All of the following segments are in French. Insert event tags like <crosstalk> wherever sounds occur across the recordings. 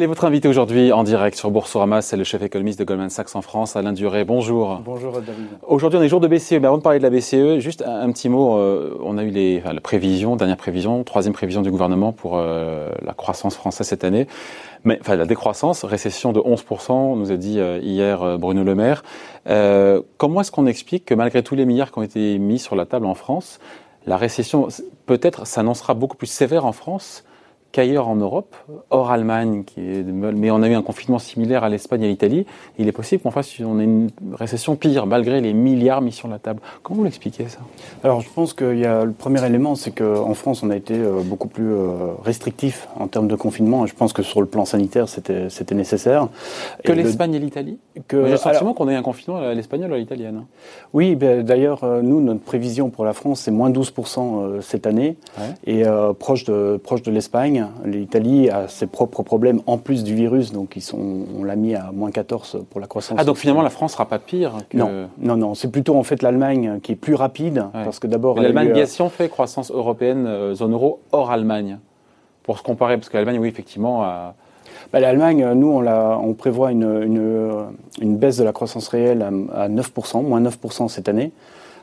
Allez, votre invité aujourd'hui en direct sur Boursorama, c'est le chef économiste de Goldman Sachs en France, Alain Duré. Bonjour. Bonjour David. Aujourd'hui, on est jour de BCE, mais avant de parler de la BCE, juste un, petit mot. Euh, on a eu les, enfin, la prévision, dernière prévision, troisième prévision du gouvernement pour euh, la croissance française cette année. Mais, enfin, la décroissance, récession de 11%, nous a dit euh, hier Bruno Le Maire. comment est-ce qu'on explique que malgré tous les milliards qui ont été mis sur la table en France, la récession peut-être s'annoncera beaucoup plus sévère en France qu'ailleurs en Europe, hors Allemagne, qui est, mais on a eu un confinement similaire à l'Espagne et à l'Italie, il est possible qu'on fasse on ait une récession pire, malgré les milliards mis sur la table. Comment vous l'expliquez ça? Alors je pense qu'il y a le premier élément, c'est qu'en France, on a été euh, beaucoup plus euh, restrictif en termes de confinement, je pense que sur le plan sanitaire, c'était nécessaire. Que l'Espagne et l'Italie? J'ai le sentiment qu'on ait un confinement à l'espagnol ou à l'italienne. Oui, ben, d'ailleurs, euh, nous, notre prévision pour la France, c'est moins 12% cette année, et proche de, proche de l'Espagne. L'Italie a ses propres problèmes en plus du virus, donc ils sont, on l'a mis à moins 14 pour la croissance. Ah, donc finalement la France sera pas pire que... Non, non, non. C'est plutôt en fait l'Allemagne qui est plus rapide, parce que d'abord. L'Allemagne, bien si on fait croissance européenne, euh, zone euro, hors Allemagne, pour se comparer, parce que l'Allemagne, oui, effectivement, a. Bah, L'Allemagne, nous, on, on prévoit une, une, une, baisse de la croissance réelle à, à 9%, moins 9% cette année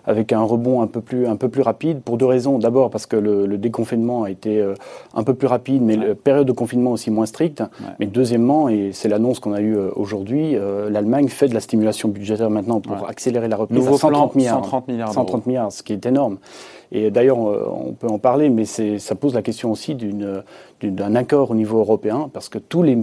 avec un rebond un peu plus, un peu plus rapide pour deux raisons. D'abord parce que le, déconfinement a été euh, un peu plus rapide, mais la période de confinement aussi moins stricte. Mais deuxièmement, et c'est l'annonce qu'on a eue euh, aujourd'hui, euh, l'Allemagne fait de la stimulation budgétaire maintenant pour accélérer la reprise Nouveau 130 milliards. 130 milliards. 130 milliards, ce qui est énorme. Et d'ailleurs, on peut en parler, mais ça pose la question aussi d'un accord au niveau européen, parce que tous les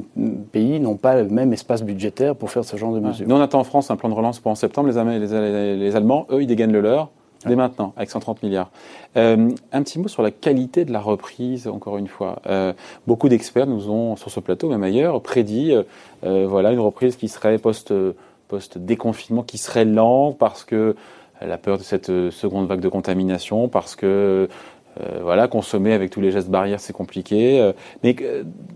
pays n'ont pas le même espace budgétaire pour faire ce genre de mesures. Nous, on attend en France un plan de relance pour en septembre. Les, les, les Allemands, eux, ils dégainent le leur dès maintenant, avec 130 milliards. Euh, un petit mot sur la qualité de la reprise, encore une fois. Euh, beaucoup d'experts nous ont, sur ce plateau, même ailleurs, prédit euh, voilà, une reprise qui serait post, post-déconfinement, qui serait lente parce que la peur de cette seconde vague de contamination, parce que voilà, consommer avec tous les gestes barrières, c'est compliqué. mais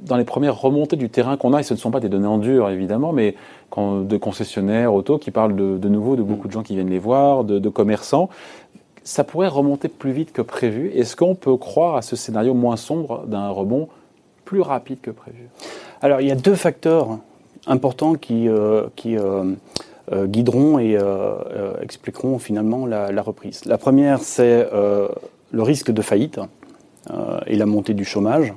dans les premières remontées du terrain qu'on a, et ce ne sont pas des données en dur, évidemment, mais de concessionnaires auto qui parlent de, nouveau de beaucoup de gens qui viennent les voir, de, commerçants, ça pourrait remonter plus vite que prévu. Est-ce qu'on peut croire à ce scénario moins sombre d'un rebond plus rapide que prévu? Alors, il y a deux facteurs importants qui, euh, qui euh, euh, guideront et expliqueront finalement la, reprise. La première, c'est le risque de faillite et la montée du chômage.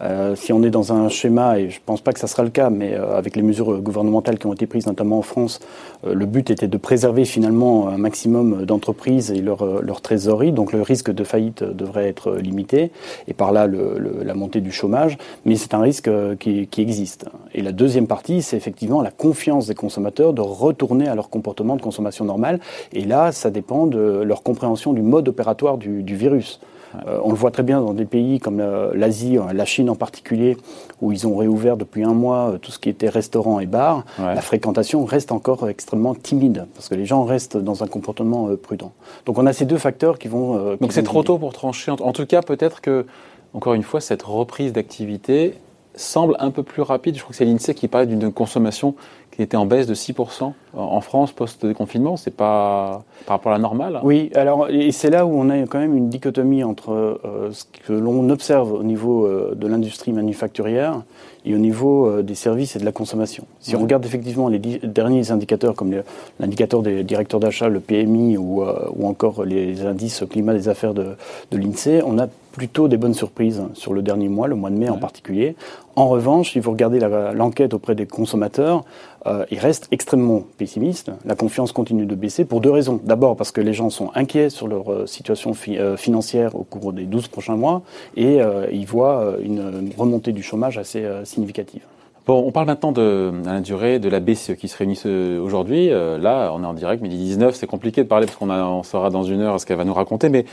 Euh, si on est dans un schéma, et je ne pense pas que ça sera le cas, mais euh, avec les mesures gouvernementales qui ont été prises, notamment en France, euh, le but était de préserver finalement un maximum d'entreprises et leur, trésorerie, donc le risque de faillite devrait être limité, et par là la montée du chômage, mais c'est un risque qui, existe. Et la deuxième partie, c'est effectivement la confiance des consommateurs de retourner à leur comportement de consommation normale, et là, ça dépend de leur compréhension du mode opératoire du virus. Euh, on le voit très bien dans des pays comme l'Asie, la Chine en particulier, où ils ont réouvert depuis un mois euh, tout ce qui était restaurant et bar. La fréquentation reste encore extrêmement timide parce que les gens restent dans un comportement euh, prudent. Donc on a ces deux facteurs qui vont. Donc c'est trop tôt pour trancher. En tout cas, peut-être que encore une fois, cette reprise d'activité semble un peu plus rapide. Je crois que c'est l'INSEE qui parlait d'une consommation qui était en baisse de 6% en France post-déconfinement. C'est pas par rapport à la normale Oui, alors, et c'est là où on a quand même une dichotomie entre euh, ce que l'on observe au niveau euh, de l'industrie manufacturière et au niveau euh, des services et de la consommation. Si on regarde effectivement les derniers indicateurs comme l'indicateur des directeurs d'achat, le PMI ou, ou, encore les indices climat des affaires de, de l'INSEE, on a plutôt des bonnes surprises sur le dernier mois, le mois de mai en particulier. En revanche, si vous regardez l'enquête auprès des consommateurs, euh, ils restent extrêmement pessimistes. La confiance continue de baisser pour deux raisons. D'abord parce que les gens sont inquiets sur leur euh, situation euh, financière au cours des 12 prochains mois et ils voient une remontée du chômage assez significative. Bon, on parle maintenant de la durée de la BCE qui se réunit aujourd'hui. là, on est en direct, midi 19. C'est compliqué de parler parce qu'on on saura dans une heure ce qu'elle va nous raconter, mais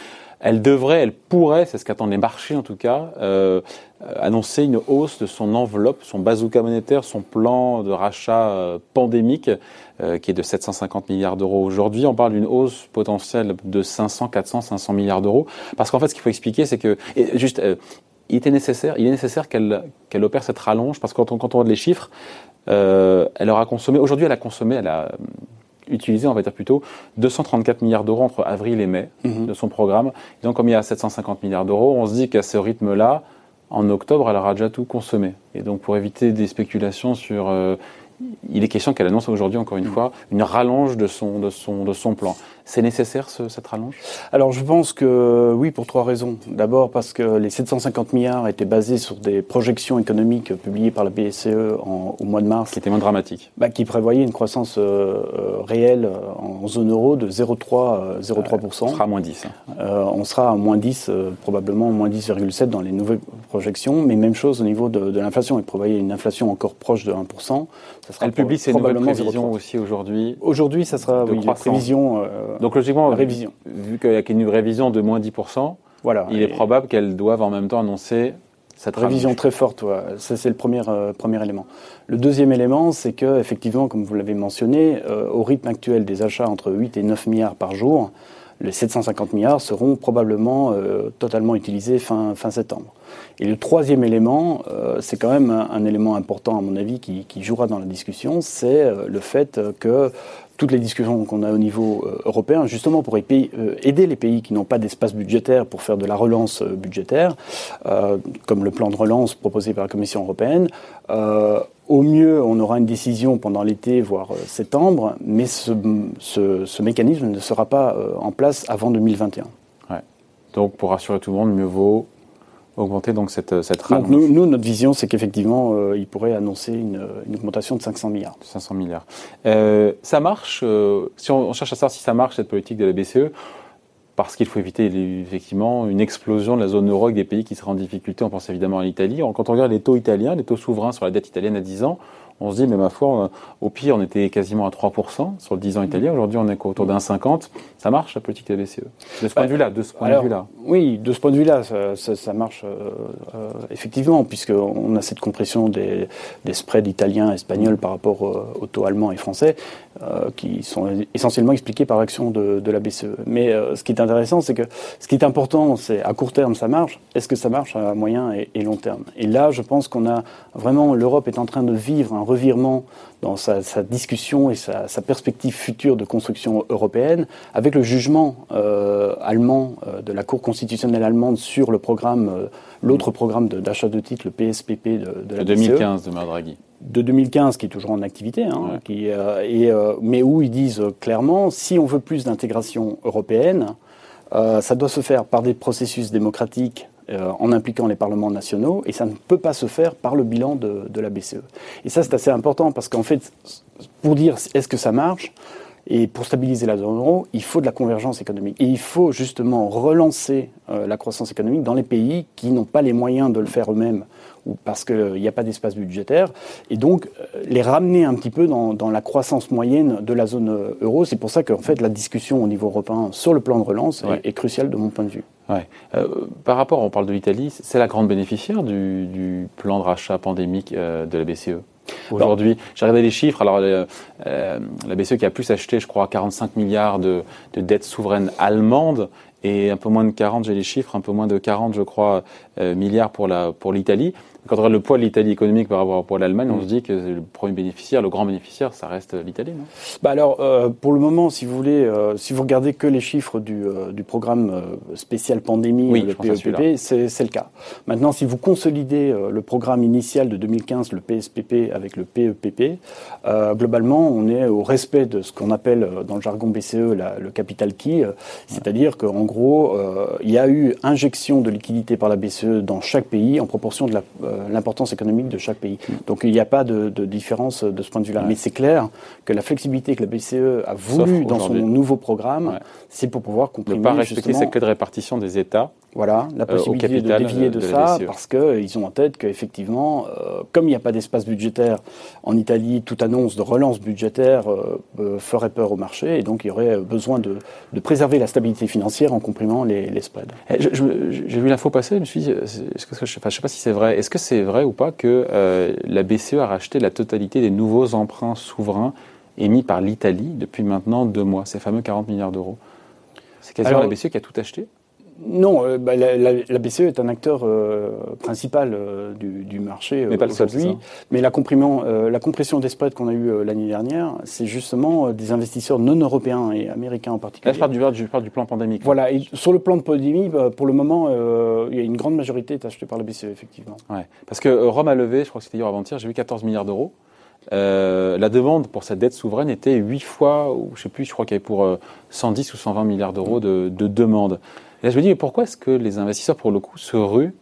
elle devrait, elle pourrait, c'est ce qu'attendent les marchés en tout cas, euh, annoncer une hausse de son enveloppe, son bazooka monétaire, son plan de rachat euh, pandémique, euh, qui est de 750 milliards d'euros aujourd'hui. On parle d'une hausse potentielle de 500, 400, 500 milliards d'euros. Parce qu'en fait, ce qu'il faut expliquer, c'est que, et juste, il était nécessaire, il est nécessaire qu'elle qu'elle opère cette rallonge, parce que quand on, quand on regarde les chiffres, elle aura consommé, aujourd'hui elle a consommé, elle a utilisé, on va dire plutôt, 234 milliards d'euros entre avril et mai mhm. de son programme. donc, comme il y a 750 milliards d'euros, on se dit qu'à ce rythme-là, en octobre, elle aura déjà tout consommé. Et donc, pour éviter des spéculations sur il est question qu'elle annonce aujourd'hui, encore une mm. fois, une rallonge de son, de son, de son plan. C'est nécessaire cette rallonge? Alors je pense que oui, pour trois raisons. D'abord parce que les 750 milliards étaient basés sur des projections économiques publiées par la BCE au mois de mars. Qui étaient moins dramatiques. Bah, qui prévoyaient une croissance euh, euh, réelle en zone euro de 0,3%. 0,3%. on sera à moins 10. Hein. Euh, on sera à moins 10, probablement moins 10,7 dans les nouvelles projections. Mais même chose au niveau de, de l'inflation. Ils prévoyaient une inflation encore proche de 1%. Ça sera Elle publie ses nouvelles prévisions aussi aujourd'hui. Aujourd'hui, ça sera oui, des prévisions. Euh, Donc logiquement, révision. vu qu'il y a une révision de moins 10%, voilà, il est probable qu'elles doivent en même temps annoncer cette révision très forte. Ça, c'est le premier, euh, premier élément. Le deuxième élément, c'est que, effectivement, comme vous l'avez mentionné, euh, au rythme actuel des achats entre 8 et 9 milliards par jour, les 750 milliards seront probablement euh, totalement utilisés fin, fin septembre. Et le troisième élément, c'est quand même un, élément important à mon avis qui, jouera dans la discussion, c'est le fait que toutes les discussions qu'on a au niveau européen, justement pour aider les pays qui n'ont pas d'espace budgétaire pour faire de la relance budgétaire, comme le plan de relance proposé par la Commission européenne, au mieux, on aura une décision pendant l'été, voire euh, septembre, mais ce, mécanisme ne sera pas euh, en place avant 2021. Donc, pour rassurer tout le monde, mieux vaut augmenter donc cette, euh, cette nous, notre vision, c'est qu'effectivement, il pourrait annoncer une, augmentation de 500 milliards. 500 milliards. ça marche, si on, on, cherche à savoir si ça marche, cette politique de la BCE, parce qu'il faut éviter effectivement une explosion de la zone euro avec des pays qui seraient en difficulté. On pense évidemment à l'Italie. Quand on regarde les taux italiens, les taux souverains sur la dette italienne à 10 ans, on se dit, mais ma foi, au pire, on était quasiment à 3% sur le 10 ans italien. Aujourd'hui, on est autour d'un 50. Ça marche, la politique de la BCE? De ce point de vue-là, de ce point de vue-là. Oui, de ce point de vue-là, ça, marche euh, euh, effectivement, puisqu'on a cette compression des, spreads italiens, espagnols par rapport euh, aux taux allemands et français, qui sont essentiellement expliqués par l'action de, la BCE. Mais ce qui est intéressant, c'est que ce qui est important, c'est à court terme, ça marche. Est-ce que ça marche à moyen et long terme? Et là, je pense qu'on a vraiment, l'Europe est en train de vivre un revirement dans sa, discussion et sa, perspective future de construction européenne, avec le jugement euh, allemand euh, de la Cour constitutionnelle allemande sur le programme, euh, l'autre programme d'achat de, titres, le PSPP de, de la 2015 de Madraghi de 2015, qui est toujours en activité, hein, qui, et, mais où ils disent clairement, si on veut plus d'intégration européenne, ça doit se faire par des processus démocratiques euh, en impliquant les parlements nationaux, et ça ne peut pas se faire par le bilan de, la BCE. Et ça, c'est assez important, parce qu'en fait, pour dire est-ce que ça marche, et pour stabiliser la zone euro, il faut de la convergence économique. Et il faut justement relancer euh, la croissance économique dans les pays qui n'ont pas les moyens de le faire eux-mêmes ou parce qu'il n'y a pas d'espace budgétaire, et donc euh, les ramener un petit peu dans, la croissance moyenne de la zone euro. C'est pour ça qu'en fait la discussion au niveau européen sur le plan de relance est, est, cruciale de mon point de vue. Ouais. Euh, par rapport, on parle de l'Italie, c'est la grande bénéficiaire du, plan de rachat pandémique euh, de la BCE. Aujourd'hui, j'ai regardé les chiffres. Alors, euh, la BCE qui a plus acheté, je crois, 45 milliards de, de dettes souveraines allemandes et un peu moins de 40, j'ai les chiffres, un peu moins de 40, je crois, milliards pour la pour l'Italie. Quand on regarde le poids de l'Italie économique par rapport au poids de l'Allemagne, on mm. se dit que le premier bénéficiaire, le grand bénéficiaire, ça reste l'Italie, non? Bah Alors, euh, pour le moment, si vous voulez, euh, si vous regardez que les chiffres du, euh, du programme spécial pandémie, le PEPP, c'est le cas. Maintenant, si vous consolidez le programme initial de 2015, le PSPP, avec le PEPP, globalement, on est au respect de ce qu'on appelle dans le jargon BCE le capital key, c'est-à-dire qu'en gros, il y a eu injection de liquidités par la BCE dans chaque pays en proportion de la euh, l'importance économique de chaque pays. Donc il n'y a pas de, différence de ce point de vue-là. Mais c'est clair que la flexibilité que la BCE a voulu dans son nouveau programme, c'est pour pouvoir comprimer. Ne pas respecter cette clé de répartition des États voilà, la euh, possibilité de dévier de, ça, parce qu'ils euh, ont en tête qu'effectivement, euh, comme il n'y a pas d'espace budgétaire en Italie, toute annonce de relance budgétaire ferait peur au marché, et donc il y aurait besoin de, préserver la stabilité financière en comprimant les, spreads. Eh, j'ai vu l'info passer, je me suis dit, est-ce que, je ne sais pas si c'est vrai, est-ce que c'est vrai ou pas que la BCE a racheté la totalité des nouveaux emprunts souverains émis par l'Italie depuis maintenant deux mois, ces fameux 40 milliards d'euros? C'est quasiment la BCE qui a tout acheté? Non, euh, bah, la, la, BCE est un acteur euh, principal euh, du, du, marché mais pas seul, Mais la, la compression des spreads qu'on a eu l'année dernière, c'est justement des investisseurs non européens et américains en particulier. Là, je parle du, je parle du plan pandémique. Voilà, et sur le plan de pandémie, bah, pour le moment, il y a une grande majorité est achetée par la BCE, effectivement. Ouais, parce que Rome a levé, je crois que c'était hier avant-hier, j'ai vu 14 milliards d'euros. la demande pour cette dette souveraine était 8 fois, ou je sais plus, je crois qu'il y avait pour 110 ou 120 milliards d'euros de, de demande. Et je me dis, mais pourquoi est-ce que les investisseurs, pour le coup, se ruent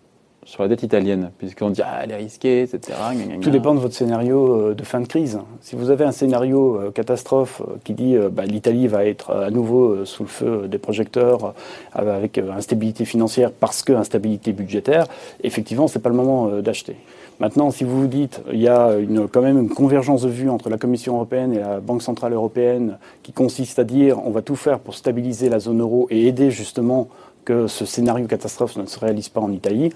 sur la dette italienne, puisqu'on dit ah, elle est risquée, etc. Tout dépend de votre scénario euh, de fin de crise. Si vous avez un scénario euh, catastrophe euh, qui dit bah, l'Italie va être à nouveau sous le feu des projecteurs avec instabilité financière parce que instabilité budgétaire, effectivement, c'est pas le moment d'acheter. Maintenant, si vous vous dites il y a une, quand même une convergence de vues entre la Commission européenne et la Banque centrale européenne qui consiste à dire on va tout faire pour stabiliser la zone euro et aider justement que ce scénario catastrophe ne se réalise pas en Italie.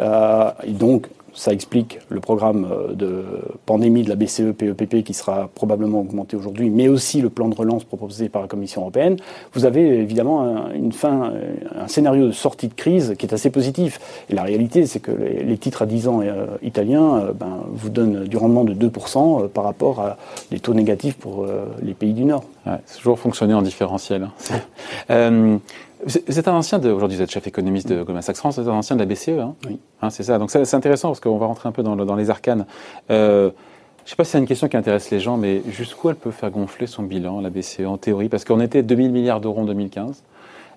Euh, et donc, ça explique le programme euh, de pandémie de la BCE PEPP qui sera probablement augmenté aujourd'hui, mais aussi le plan de relance proposé par la Commission européenne. Vous avez évidemment une fin, un scénario de sortie de crise qui est assez positif. Et la réalité, c'est que les, titres à 10 ans euh, italiens ben, vous donnent du rendement de 2% par rapport à des taux négatifs pour les pays du Nord. Ouais, c'est toujours fonctionné en différentiel. Hein. <laughs> Vous êtes un ancien de, aujourd'hui vous êtes chef économiste de Goldman Sachs France, vous êtes un ancien de la BCE, hein Oui. Hein, c'est ça. Donc c'est intéressant parce qu'on va rentrer un peu dans, dans les arcanes. Euh, je ne sais pas si c'est une question qui intéresse les gens, mais jusqu'où elle peut faire gonfler son bilan, la BCE, en théorie? Parce qu'on était 2000 milliards d'euros en 2015.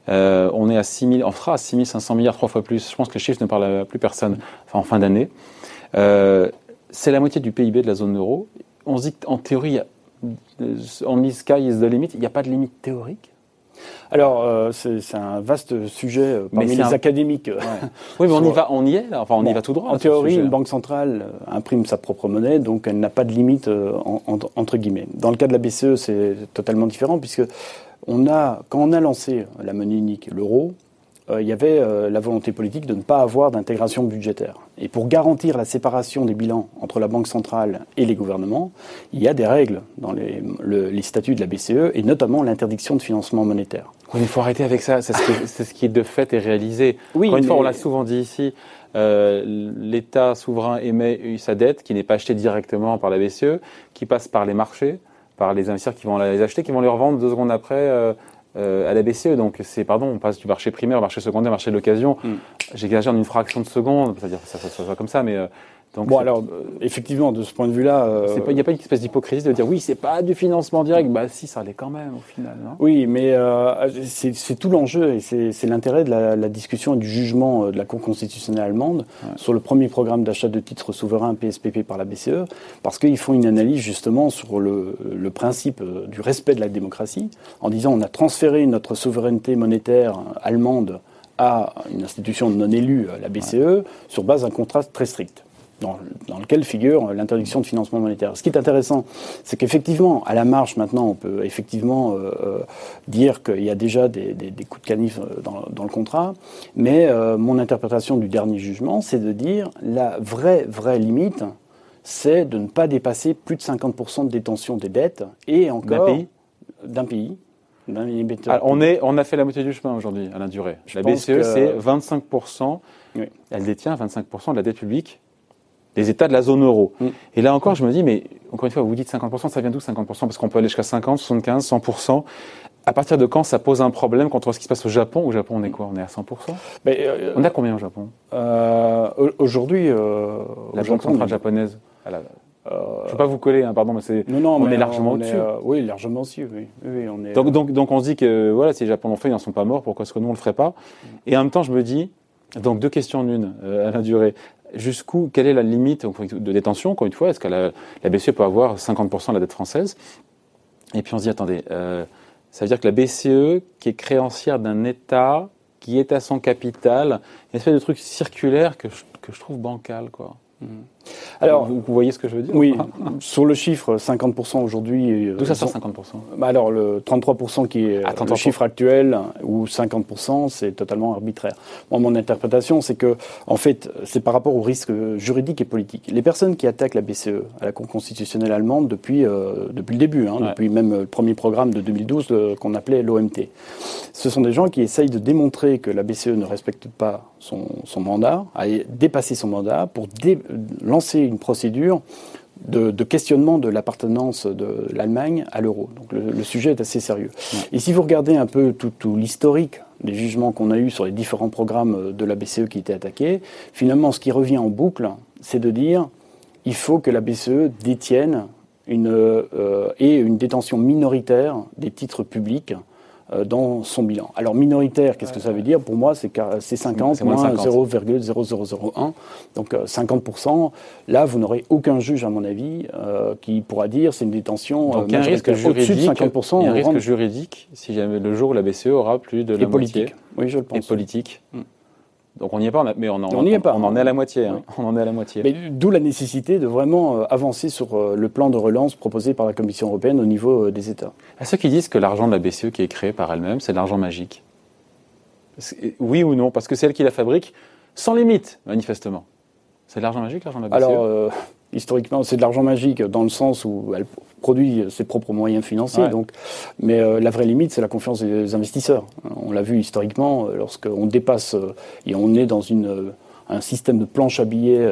Euh, on est à 6 on fera à 6500 milliards, trois fois plus. Je pense que le chiffre ne parle à plus personne, enfin en fin d'année. Euh, c'est la moitié du PIB de la zone euro. On se dit qu'en théorie, on dit sky is the limit. Il n'y a pas de limite théorique? Alors, euh, c'est un vaste sujet euh, parmi les académiques. <laughs> Oui, mais on y va, on y est, enfin, on y va tout droit. En théorie, une banque centrale euh, imprime sa propre monnaie, donc elle n'a pas de limite entre guillemets. Dans le cas de la BCE, c'est totalement différent puisque on a, quand on a lancé la monnaie unique, l'euro, il y avait la volonté politique de ne pas avoir d'intégration budgétaire. Et pour garantir la séparation des bilans entre la Banque centrale et les gouvernements, il y a des règles dans les, les statuts de la BCE, et notamment l'interdiction de financement monétaire. Oui, il faut arrêter avec ça. C'est ce, qui, de fait est réalisé. Oui, Encore une fois, on l'a souvent dit ici. Euh, L'État souverain émet sa dette qui n'est pas achetée directement par la BCE, qui passe par les marchés, par les investisseurs qui vont les acheter, qui vont les revendre deux secondes après euh, euh, à la BCE. Donc c'est pardon, on passe du marché primaire au marché secondaire, marché de l'occasion. Mm. J'exagère d'une fraction de seconde, c'est-à-dire que ça, soit comme ça, mais donc, bon, alors, euh, effectivement, de ce point de vue-là. Euh, il n'y a pas une espèce d'hypocrisie de dire oui, c'est pas du financement direct. Bah, si, ça l'est quand même, au final. Non? Oui, mais euh, c'est tout l'enjeu et c'est l'intérêt de la, la, discussion et du jugement de la Cour constitutionnelle allemande sur le premier programme d'achat de titres souverains PSPP par la BCE, parce qu'ils font une analyse justement sur le, le, principe du respect de la démocratie, en disant on a transféré notre souveraineté monétaire allemande à une institution non élue, la BCE, sur base d'un contrat très strict dans, lequel figure l'interdiction de financement monétaire. Ce qui est intéressant, c'est qu'effectivement, à la marche maintenant, on peut effectivement euh, euh, dire qu'il y a déjà des, coups de canif euh, dans, le contrat, mais mon interprétation du dernier jugement, c'est de dire la vraie, vraie limite, c'est de ne pas dépasser plus de 50% de détention des dettes et encore d'un pays. on, est, on a fait la moitié du chemin aujourd'hui, Alain Duré. la BCE, c'est 25%. Elle détient 25% de la dette publique des États de la zone euro. Mm. Et là encore, je me dis, mais encore une fois, vous dites 50%, ça vient d'où 50% Parce qu'on peut aller jusqu'à 50, 75, 100%. À partir de quand ça pose un problème quand on voit ce qui se passe au Japon? Au Japon, on est quoi? On est à 100% mais, euh, On a combien au Japon? euh, Aujourd'hui, euh, la Banque centrale japonaise. je ne veux pas vous coller, hein, pardon, mais c'est non, non, on est largement au-dessus. oui, largement au-dessus. Oui. oui on est, donc, donc, donc, on se dit que voilà, si les Japonais l'ont fait, ils n'en sont pas morts. Pourquoi est-ce que nous on le ferait pas? Et en même temps, je me dis, donc deux questions en une, à la durée jusqu'où, quelle est la limite de détention, encore une fois? Est-ce que la, BCE peut avoir 50% de la dette française? Et puis on se dit, attendez, euh, ça veut dire que la BCE, qui est créancière d'un État, qui est à son capital, une espèce de truc circulaire que je, que je trouve bancal, quoi. Mmh. Alors, vous, voyez ce que je veux dire Oui, sur le chiffre, 50% aujourd'hui. D'où ça sort 50% bah Alors, le 33% qui est ah, le chiffre actuel, ou 50%, c'est totalement arbitraire. Moi, mon interprétation, c'est que, en fait, c'est par rapport au risque juridique et politique. Les personnes qui attaquent la BCE à la Cour constitutionnelle allemande depuis, euh, depuis le début, hein, depuis même le premier programme de 2012 euh, qu'on appelait l'OMT, ce sont des gens qui essayent de démontrer que la BCE ne respecte pas son, son mandat, a dépassé son mandat pour lancer une procédure de, questionnement de l'appartenance de l'Allemagne à l'euro. Donc le, sujet est assez sérieux. Et si vous regardez un peu tout, tout l'historique des jugements qu'on a eus sur les différents programmes de la BCE qui étaient attaqués, finalement, ce qui revient en boucle, c'est de dire il faut que la BCE détienne une, euh, et une détention minoritaire des titres publics dans son bilan. Alors minoritaire, qu'est-ce que ça veut dire? Pour moi, c'est 50 moins 0,0001. Donc 50%. Euh, Là, vous n'aurez aucun juge, à mon avis, euh, qui pourra dire c'est une détention Donc, a un risque juridique, de 50%. Il y a un risque juridique si jamais le jour où la BCE aura plus de la politique. Oui, je le pense. Et politique. Mm. Donc on n'y est pas, mais on en, on, est pas. On en est à la moitié. Hein. <laughs> On en est à la moitié. d'où la nécessité de vraiment euh, avancer sur euh, le plan de relance proposé par la Commission européenne au niveau euh, des États. À ceux qui disent que l'argent de la BCE qui est créé par elle-même, c'est de l'argent magique. Oui ou non Parce que c'est elle qui la fabrique sans limite, manifestement. C'est de l'argent magique, l'argent de la BCE? Alors, historiquement, c'est de l'argent magique dans le sens où elle produit ses propres moyens financiers. Donc, mais euh, la vraie limite, c'est la confiance des investisseurs. On l'a vu historiquement, euh, lorsqu'on dépasse euh, et on est dans une, un système de planche à billets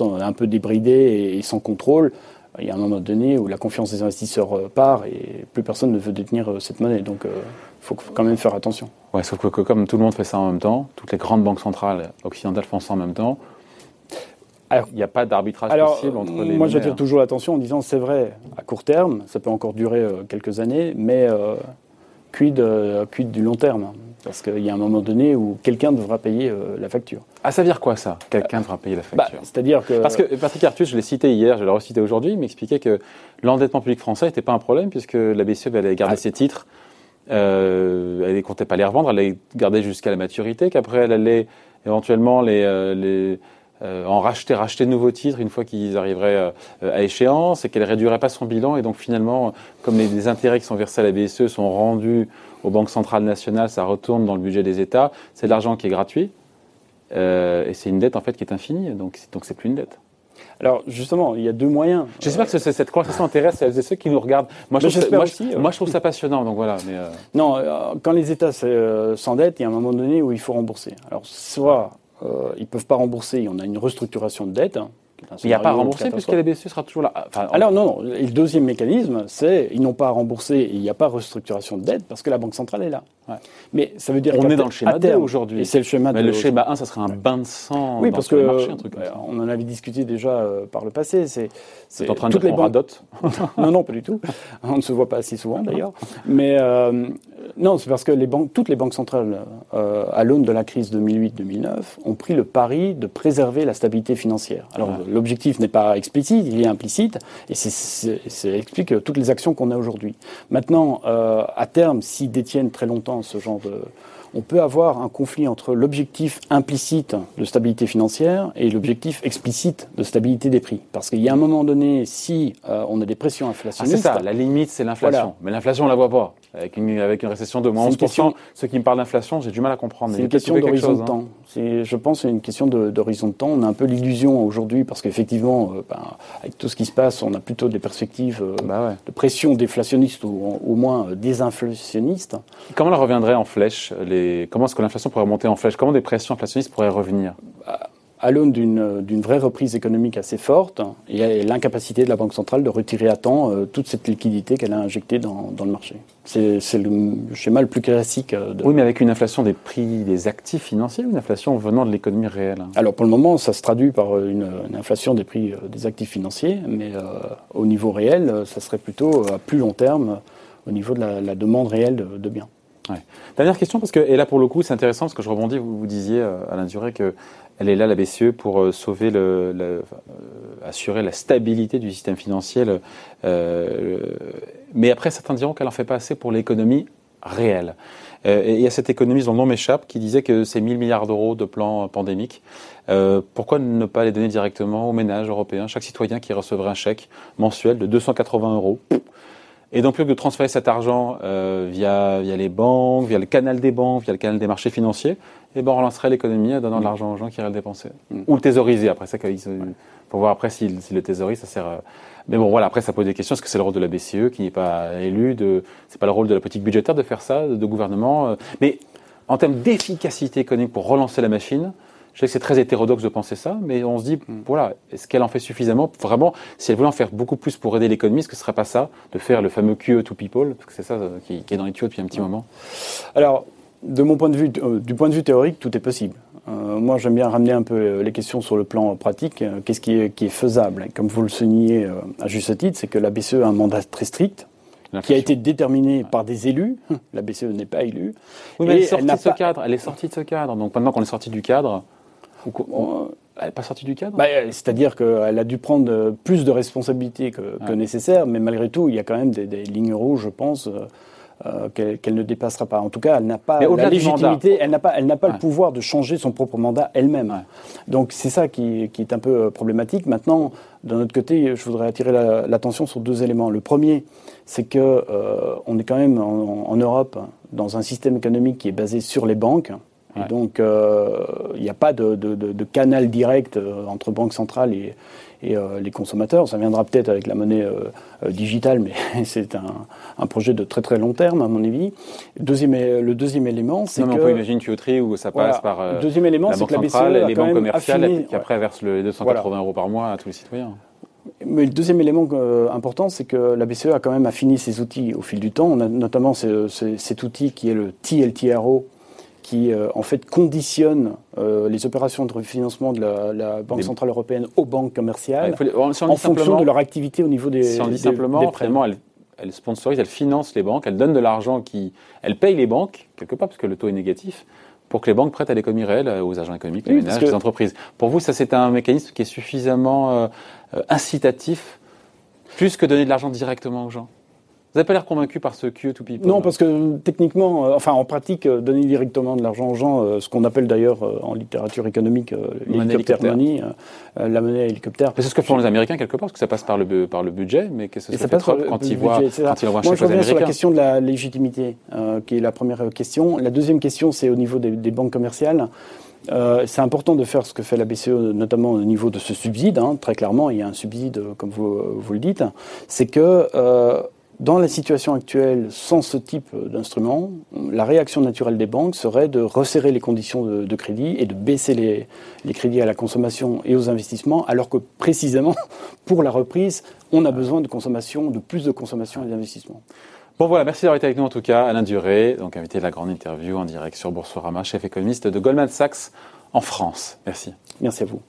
un peu débridé et, sans contrôle. Il y a un moment donné où la confiance des investisseurs part et plus personne ne veut détenir cette monnaie. Donc, il faut quand même faire attention. Ouais, sauf que, que comme tout le monde fait ça en même temps, toutes les grandes banques centrales occidentales font ça en même temps, alors, il n'y a pas d'arbitrage possible entre les Moi, j'attire toujours l'attention en disant c'est vrai, à court terme, ça peut encore durer euh, quelques années, mais euh, quid, euh, quid, du long terme? Parce qu'il y a un moment donné où quelqu'un devra payer la facture. Ah, ça veut dire quoi ça? Quelqu'un devra payer la bah, facture C'est-à-dire que. Parce que Patrick Artus, je l'ai cité hier, je l'ai recité aujourd'hui, il m'expliquait que l'endettement public français n'était pas un problème puisque la BCE allait garder ah. ses titres. elle ne comptait pas les revendre, elle les garder jusqu'à la maturité, qu'après elle allait éventuellement les, les euh, en racheter, racheter de nouveaux titres une fois qu'ils arriveraient euh, à échéance et qu'elle réduirait pas son bilan. Et donc finalement, comme les, intérêts qui sont versés à la BCE sont rendus aux banques centrales nationales, ça retourne dans le budget des États. C'est de l'argent qui est gratuit euh, et c'est une dette en fait qui est infinie. Donc donc c'est plus une dette. Alors justement, il y a deux moyens. J'espère que cette conversation intéresse celles et ceux qui nous regardent. Moi, je, trouve, ça, moi, je trouve ça passionnant. Donc voilà. Mais Non, quand les États s'endettent, il y a un moment donné où il faut rembourser. Alors soit ils ne peuvent pas rembourser. On a une restructuration de dette. Hein, il n'y a pas à rembourser puisque la BCE sera toujours là. Alors non, non. le deuxième mécanisme, c'est ils n'ont pas à rembourser et il n'y a pas de restructuration de dette parce que la Banque centrale est là. Mais ça veut dire on est dans le schéma 2 aujourd'hui. Et c'est le schéma Mais le schéma 1, ça serait un bain de sang. Oui, parce que marché, on en avait discuté déjà euh, par le passé. C'est en train de toutes les banques. <laughs> non, non, pas du tout. On ne se voit pas assez souvent d'ailleurs. <laughs> Mais euh, non, c'est parce que les banques, toutes les banques centrales, euh, à l'aune de la crise 2008-2009, ont pris le pari de préserver la stabilité financière. Alors l'objectif n'est pas explicite, il est implicite, et ça explique toutes les actions qu'on a aujourd'hui. Maintenant, à terme, s'ils détiennent très longtemps ce genre de, on peut avoir un conflit entre l'objectif implicite de stabilité financière et l'objectif explicite de stabilité des prix. Parce qu'il y a un moment donné, si euh, on a des pressions inflationnistes... Ah, c'est ça, la limite c'est l'inflation. Mais l'inflation on la voit pas. Avec une, avec une récession de moins 11%, ceux qui me parlent d'inflation, j'ai du mal à comprendre. C'est une question d'horizon de hein. temps. Je pense c'est une question d'horizon de, temps. On a un peu l'illusion aujourd'hui, parce qu'effectivement, euh, ben, avec tout ce qui se passe, on a plutôt des perspectives euh, bah de pression déflationniste ou au moins désinflationniste. Comment la reviendrait en flèche les comment est-ce que l'inflation pourrait monter en flèche? Comment des pressions inflationnistes pourraient revenir? À l'aune d'une vraie reprise économique assez forte et l'incapacité de la Banque centrale de retirer à temps euh, toute cette liquidité qu'elle a injectée dans, le marché. C'est le schéma le plus classique. Euh, oui, mais avec une inflation des prix des actifs financiers ou une inflation venant de l'économie réelle Alors pour le moment, ça se traduit par une, inflation des prix euh, des actifs financiers, mais au niveau réel, ça serait plutôt à plus long terme au niveau de la, demande réelle de biens. Dernière question, parce que, et là pour le coup c'est intéressant, parce que je rebondis, vous, vous disiez, euh, Alain Duré, qu'elle est là, la BCE, pour euh, sauver, euh, assurer la stabilité du système financier. mais après, certains diront qu'elle n'en fait pas assez pour l'économie réel. Euh, et il y a cet économiste dont le nom m'échappe qui disait que ces 1000 milliards d'euros de plan pandémique, pourquoi ne pas les donner directement aux ménages européens, chaque citoyen qui recevrait un chèque mensuel de 280 euros? Et donc, plus que de transférer cet argent euh, via, via les banques, via le canal des banques, via le canal des marchés financiers, eh ben on relancerait l'économie en donnant de l'argent aux gens qui iraient le dépenser. Mm. Ou le thésauriser, après ça, pour voir après si, si le thésaurise, ça sert à... Mais bon, voilà, après, ça pose des questions. Est-ce que c'est le rôle de la BCE qui n'est pas élu de... C'est pas le rôle de la politique budgétaire de faire ça, de gouvernement. Euh. Mais en termes d'efficacité économique pour relancer la machine, je sais que c'est très hétérodoxe de penser ça, mais on se dit, hmm. voilà, est-ce qu'elle en fait suffisamment Vraiment, si elle voulait en faire beaucoup plus pour aider l'économie, est-ce que ce serait pas ça, de faire le fameux QE to people Parce que c'est ça euh, qui, est dans les tuyaux depuis un petit moment. Alors, de mon point de vue, euh, du point de vue théorique, tout est possible. Euh, moi, j'aime bien ramener un peu les questions sur le plan pratique. Qu'est-ce qui est, qui est faisable? Comme vous le soulignez à juste titre, c'est que la BCE a un mandat très strict qui a été déterminé par des élus. <laughs> La BCE n'est pas élue. Oui, mais elle est sortie de ce cadre. Elle est sortie de ce cadre. Donc maintenant qu'on est sorti du cadre, elle n'est pas sortie du cadre bah, C'est-à-dire qu'elle a dû prendre plus de responsabilités que, nécessaire, mais malgré tout, il y a quand même des, lignes rouges, je pense, euh, euh, qu'elle ne dépassera pas. En tout cas, elle n'a pas la légitimité, elle n'a pas, elle n'a pas le pouvoir de changer son propre mandat elle-même. Donc c'est ça qui, est un peu euh, problématique. Maintenant, d'un autre côté, je voudrais attirer l'attention sur deux éléments. Le premier, c'est que on est quand même en, Europe dans un système économique qui est basé sur les banques. Et donc, euh, il n'y a pas de, canal direct euh, entre banque centrale et, euh, les consommateurs. Ça viendra peut-être avec la monnaie digitale, mais <laughs> c'est un, projet de très très long terme, à mon avis. Deuxième, le deuxième élément, c'est que... On peut imaginer une tuyauterie où ça passe par le deuxième élément, la banque que la centrale, et les banques commerciales, qui après versent les 280 euros par mois à tous les citoyens. Mais le deuxième élément important, c'est que la BCE a quand même affiné ses outils au fil du temps. On a notamment cet outil qui est le TLTRO, qui euh, en fait conditionne euh, les opérations de refinancement de la, Banque Centrale Européenne aux banques commerciales en fonction de leur activité au niveau des Si on dit simplement, elle, elle, sponsorise, elle finance les banques, elle donne de l'argent qui... Elle paye les banques, quelque part, parce que le taux est négatif, pour que les banques prêtent à l'économie réelle, euh, aux agents économiques, les ménages, les entreprises. Pour vous, ça c'est un mécanisme qui est suffisamment incitatif, plus que donner de l'argent directement aux gens vous n'avez pas l'air convaincu par ce QE to people Non, parce que techniquement, euh, enfin en pratique, euh, donner directement de l'argent aux gens, euh, ce qu'on appelle d'ailleurs en littérature économique l'hélicoptère money, la monnaie hélicoptère. C'est ce que font les Américains quelque part, parce que ça passe par le, par le budget, mais qu'est-ce que ça, fait quand, ils voient, quand ils voient un Moi, je reviens sur la question de la légitimité, qui est la première question. La deuxième question, c'est au niveau des, banques commerciales. c'est important de faire ce que fait la BCE, notamment au niveau de ce subside. Hein, très clairement, il y a un subside, comme vous, vous le dites. C'est que dans la situation actuelle, sans ce type d'instrument, la réaction naturelle des banques serait de resserrer les conditions de, crédit et de baisser les, les, crédits à la consommation et aux investissements, alors que précisément, <laughs> pour la reprise, on a besoin de consommation, de plus de consommation et d'investissement. Bon voilà, merci d'avoir été avec nous en tout cas. Alain Duré, donc invité de la grande interview en direct sur Boursorama, chef économiste de Goldman Sachs en France. Merci. Merci à vous.